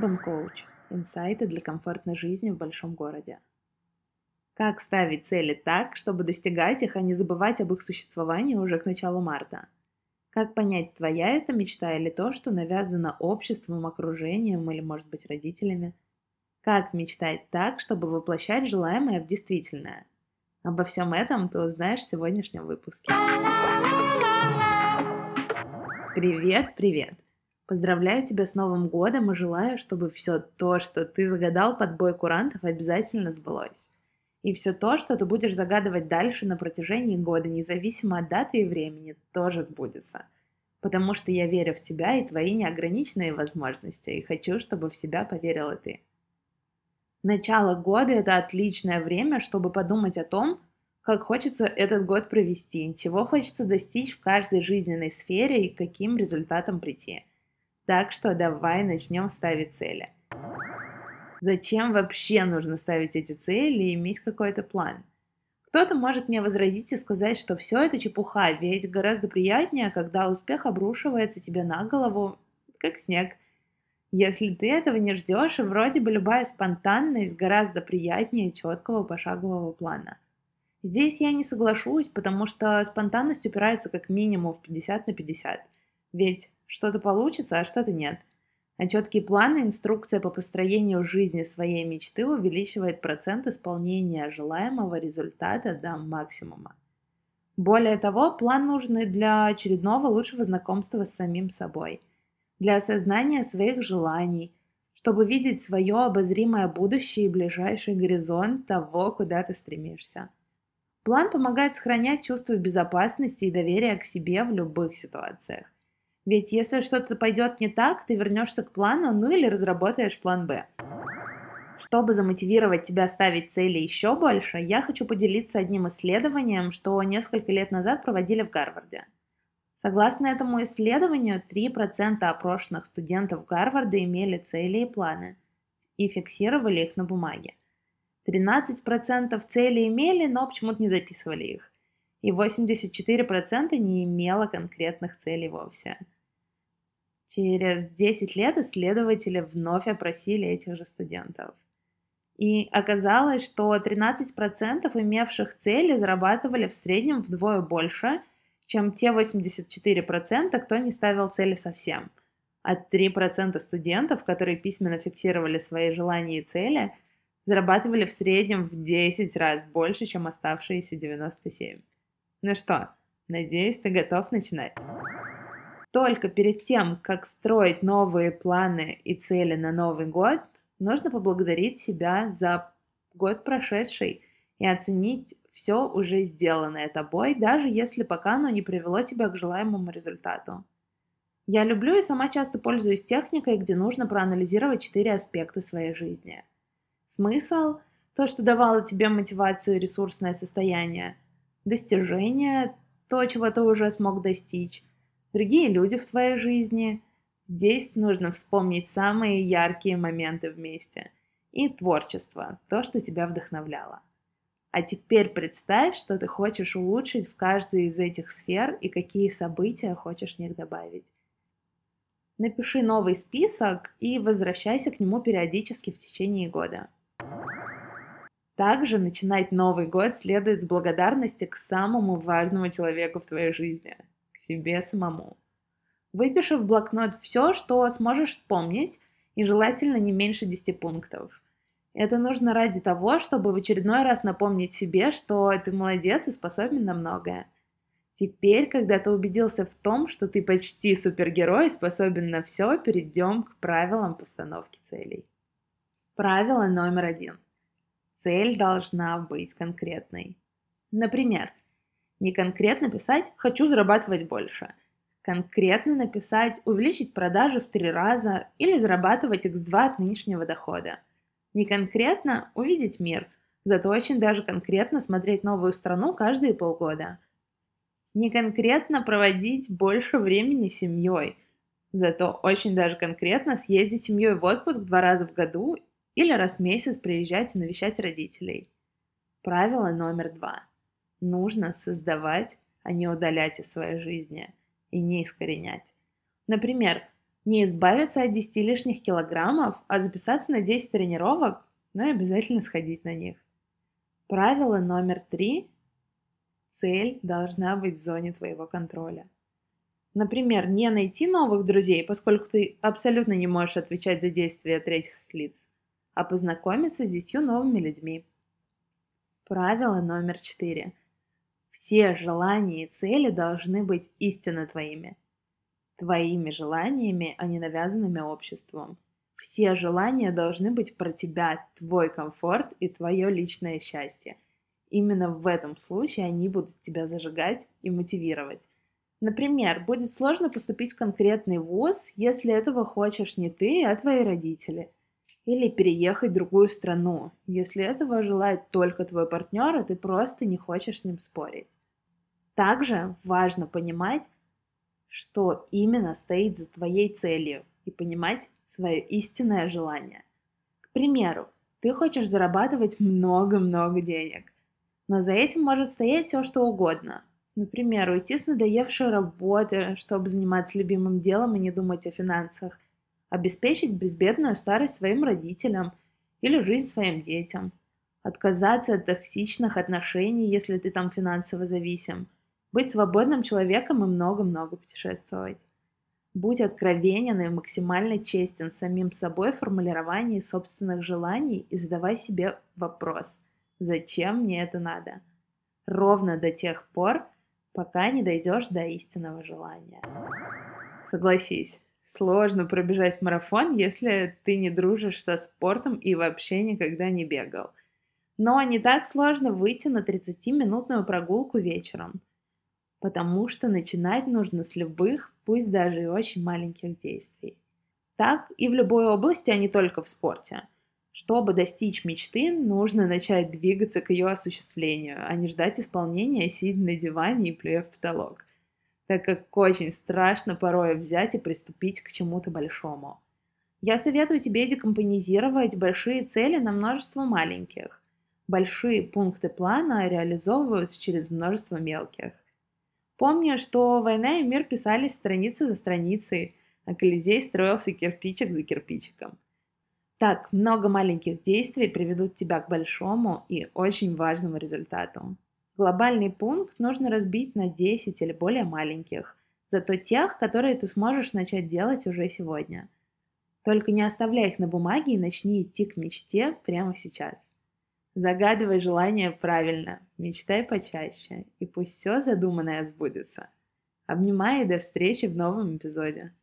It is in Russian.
Urban Coach. Инсайты для комфортной жизни в большом городе. Как ставить цели так, чтобы достигать их, а не забывать об их существовании уже к началу марта? Как понять, твоя это мечта или то, что навязано обществом, окружением или, может быть, родителями? Как мечтать так, чтобы воплощать желаемое в действительное? Обо всем этом ты узнаешь в сегодняшнем выпуске. Привет, привет! Поздравляю тебя с Новым годом и желаю, чтобы все то, что ты загадал под бой курантов, обязательно сбылось. И все то, что ты будешь загадывать дальше на протяжении года, независимо от даты и времени, тоже сбудется. Потому что я верю в тебя и твои неограниченные возможности, и хочу, чтобы в себя поверила ты. Начало года – это отличное время, чтобы подумать о том, как хочется этот год провести, чего хочется достичь в каждой жизненной сфере и каким результатам прийти – так что давай начнем ставить цели. Зачем вообще нужно ставить эти цели и иметь какой-то план? Кто-то может мне возразить и сказать, что все это чепуха, ведь гораздо приятнее, когда успех обрушивается тебе на голову, как снег. Если ты этого не ждешь, вроде бы любая спонтанность гораздо приятнее четкого пошагового плана. Здесь я не соглашусь, потому что спонтанность упирается как минимум в 50 на 50. Ведь что-то получится, а что-то нет. А четкие планы, инструкция по построению жизни своей мечты увеличивает процент исполнения желаемого результата до максимума. Более того, план нужен для очередного лучшего знакомства с самим собой, для осознания своих желаний, чтобы видеть свое обозримое будущее и ближайший горизонт того, куда ты стремишься. План помогает сохранять чувство безопасности и доверия к себе в любых ситуациях. Ведь если что-то пойдет не так, ты вернешься к плану, ну или разработаешь план Б. Чтобы замотивировать тебя ставить цели еще больше, я хочу поделиться одним исследованием, что несколько лет назад проводили в Гарварде. Согласно этому исследованию, 3% опрошенных студентов Гарварда имели цели и планы и фиксировали их на бумаге. 13% цели имели, но почему-то не записывали их и 84% не имело конкретных целей вовсе. Через 10 лет исследователи вновь опросили этих же студентов. И оказалось, что 13% имевших цели зарабатывали в среднем вдвое больше, чем те 84%, кто не ставил цели совсем. А 3% студентов, которые письменно фиксировали свои желания и цели, зарабатывали в среднем в 10 раз больше, чем оставшиеся 97%. Ну что, надеюсь, ты готов начинать. Только перед тем, как строить новые планы и цели на Новый год, нужно поблагодарить себя за год прошедший и оценить все уже сделанное тобой, даже если пока оно не привело тебя к желаемому результату. Я люблю и сама часто пользуюсь техникой, где нужно проанализировать четыре аспекта своей жизни. Смысл – то, что давало тебе мотивацию и ресурсное состояние – достижения, то, чего ты уже смог достичь, другие люди в твоей жизни. Здесь нужно вспомнить самые яркие моменты вместе. И творчество, то, что тебя вдохновляло. А теперь представь, что ты хочешь улучшить в каждой из этих сфер и какие события хочешь в них добавить. Напиши новый список и возвращайся к нему периодически в течение года. Также начинать Новый год следует с благодарности к самому важному человеку в твоей жизни, к себе самому. Выпиши в блокнот все, что сможешь вспомнить, и желательно не меньше 10 пунктов. Это нужно ради того, чтобы в очередной раз напомнить себе, что ты молодец и способен на многое. Теперь, когда ты убедился в том, что ты почти супергерой и способен на все, перейдем к правилам постановки целей. Правило номер один – Цель должна быть конкретной. Например, не конкретно писать «хочу зарабатывать больше», конкретно написать «увеличить продажи в три раза» или «зарабатывать x2 от нынешнего дохода». Не конкретно «увидеть мир», зато очень даже конкретно смотреть новую страну каждые полгода. Не конкретно проводить больше времени с семьей, зато очень даже конкретно съездить с семьей в отпуск два раза в году или раз в месяц приезжать и навещать родителей. Правило номер два. Нужно создавать, а не удалять из своей жизни и не искоренять. Например, Не избавиться от 10 лишних килограммов, а записаться на 10 тренировок, но и обязательно сходить на них. Правило номер три. Цель должна быть в зоне твоего контроля. Например, не найти новых друзей, поскольку ты абсолютно не можешь отвечать за действия третьих лиц, а познакомиться с десятью новыми людьми. Правило номер четыре. Все желания и цели должны быть истинно твоими. Твоими желаниями, а не навязанными обществом. Все желания должны быть про тебя, твой комфорт и твое личное счастье. Именно в этом случае они будут тебя зажигать и мотивировать. Например, будет сложно поступить в конкретный вуз, если этого хочешь не ты, а твои родители. Или переехать в другую страну, если этого желает только твой партнер, и ты просто не хочешь с ним спорить. Также важно понимать, что именно стоит за твоей целью, и понимать, свое истинное желание. К примеру, ты хочешь зарабатывать много-много денег, но за этим может стоять все, что угодно. Например, уйти с надоевшей работы, чтобы заниматься любимым делом и не думать о финансах, обеспечить безбедную старость своим родителям или жизнь своим детям, отказаться от токсичных отношений, если ты там финансово зависим, быть свободным человеком и много-много путешествовать. Будь откровенен и максимально честен самим собой в формулировании собственных желаний и задавай себе вопрос, зачем мне это надо? Ровно до тех пор, пока не дойдешь до истинного желания. Согласись, сложно пробежать марафон, если ты не дружишь со спортом и вообще никогда не бегал. Но не так сложно выйти на 30-минутную прогулку вечером – потому что начинать нужно с любых, пусть даже и очень маленьких действий. Так и в любой области, а не только в спорте. Чтобы достичь мечты, нужно начать двигаться к ее осуществлению, а не ждать исполнения, сидя на диване и плюя в потолок, так как очень страшно порой взять и приступить к чему-то большому. Я советую тебе декомпонизировать большие цели на множество маленьких. Большие пункты плана реализовываются через множество мелких. Помню, что «Война и мир» писались страницы за страницей, а Колизей строился кирпичик за кирпичиком. Так, много маленьких действий приведут тебя к большому и очень важному результату. Глобальный пункт нужно разбить на 10 или более маленьких, зато тех, которые ты сможешь начать делать уже сегодня. Только не оставляй их на бумаге и начни идти к мечте прямо сейчас. Загадывай желание правильно, мечтай почаще, и пусть все задуманное сбудется. Обнимаю и до встречи в новом эпизоде.